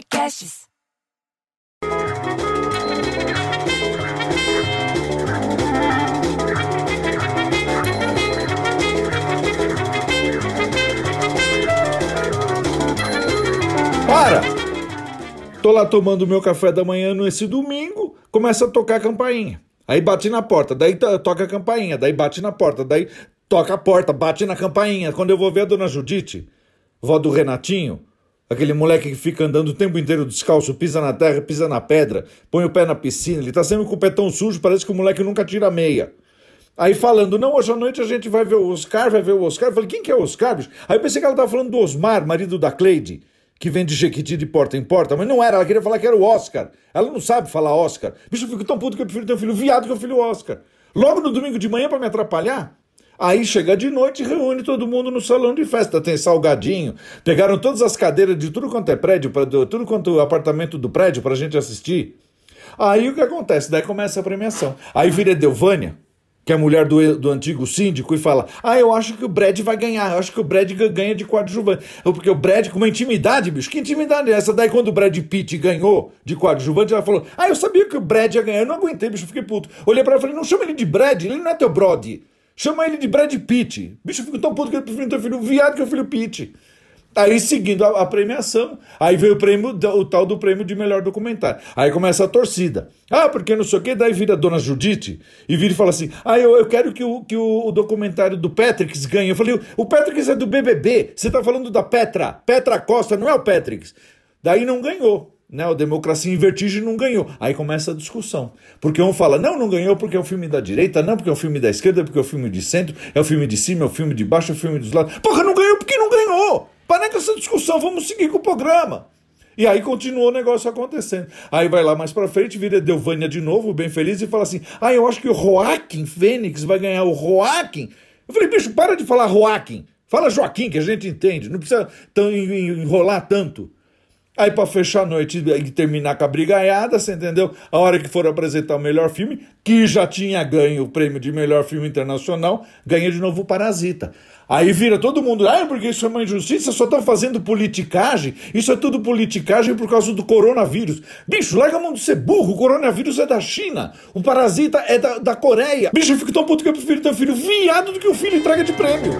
Podcasts. Para! Tô lá tomando meu café da manhã nesse domingo, começa a tocar a campainha. Aí bate na porta, daí to- toca a campainha, daí bate na porta, daí toca a porta, bate na campainha. Quando eu vou ver a dona Judite, vó do Renatinho, aquele moleque que fica andando o tempo inteiro descalço, pisa na terra, pisa na pedra, põe o pé na piscina, ele tá sempre com o pé tão sujo, parece que o moleque nunca tira a meia. Aí falando, não, hoje à noite a gente vai ver o Oscar, vai ver o Oscar. Eu falei, quem que é o Oscar, bicho? Aí eu pensei que ela tava falando do Osmar, marido da Cleide, que vende Jequiti de porta em porta, mas não era, ela queria falar que era o Oscar. Ela não sabe falar Oscar. Bicho, eu fico tão puto que eu prefiro ter um filho viado que o filho Oscar. Logo no domingo de manhã pra me atrapalhar. Aí chega de noite e reúne todo mundo no salão de festa. Tem salgadinho. Pegaram todas as cadeiras de tudo quanto é prédio, pra, tudo quanto é apartamento do prédio pra gente assistir. Aí o que acontece? Daí começa a premiação. Aí vira Delvânia, que é a mulher do, do antigo síndico, e fala: Ah, eu acho que o Brad vai ganhar, eu acho que o Brad ga- ganha de coadjuvante. Porque o Brad, com uma intimidade, bicho, que intimidade é essa? Daí quando o Brad Pitt ganhou de coadjuvante, ela falou: Ah, eu sabia que o Brad ia ganhar, eu não aguentei, bicho, fiquei puto. Olhei pra ela e falei: Não chama ele de Brad, ele não é teu Brody. Chama ele de Brad Pitt. Bicho, eu fico tão puto que eu prefiro ter filho viado que o filho Pitt. Aí, seguindo a, a premiação, aí veio o prêmio, o tal do prêmio de melhor documentário. Aí começa a torcida. Ah, porque não sei o quê, daí vira a dona Judite e vira e fala assim: Ah, eu, eu quero que, o, que o, o documentário do Patricks ganhe. Eu falei: O Patricks é do BBB, você tá falando da Petra, Petra Costa, não é o Patricks. Daí não ganhou. Né, o Democracia em Vertigem não ganhou. Aí começa a discussão. Porque um fala, não, não ganhou porque é um filme da direita, não, porque é um filme da esquerda, porque é um filme de centro, é um filme de cima, é um filme de baixo, é um filme dos lados. Porra, não ganhou porque não ganhou! Para com essa discussão, vamos seguir com o programa. E aí continuou o negócio acontecendo. Aí vai lá mais pra frente, vira Delvânia de novo, bem feliz, e fala assim: Ah, eu acho que o Joaquim Fênix vai ganhar o Joaquim. Eu falei, bicho, para de falar Joaquim. Fala Joaquim, que a gente entende. Não precisa tão en- en- enrolar tanto. Aí, pra fechar a noite e terminar com a brigaiada, você entendeu? A hora que for apresentar o melhor filme, que já tinha ganho o prêmio de melhor filme internacional, ganha de novo o Parasita. Aí vira todo mundo, ah, porque isso é uma injustiça, só estão fazendo politicagem, isso é tudo politicagem por causa do coronavírus. Bicho, larga a mão de ser burro, o coronavírus é da China, o Parasita é da, da Coreia. Bicho, eu fico tão puto que eu prefiro ter um filho viado do que um filho entrega de prêmio.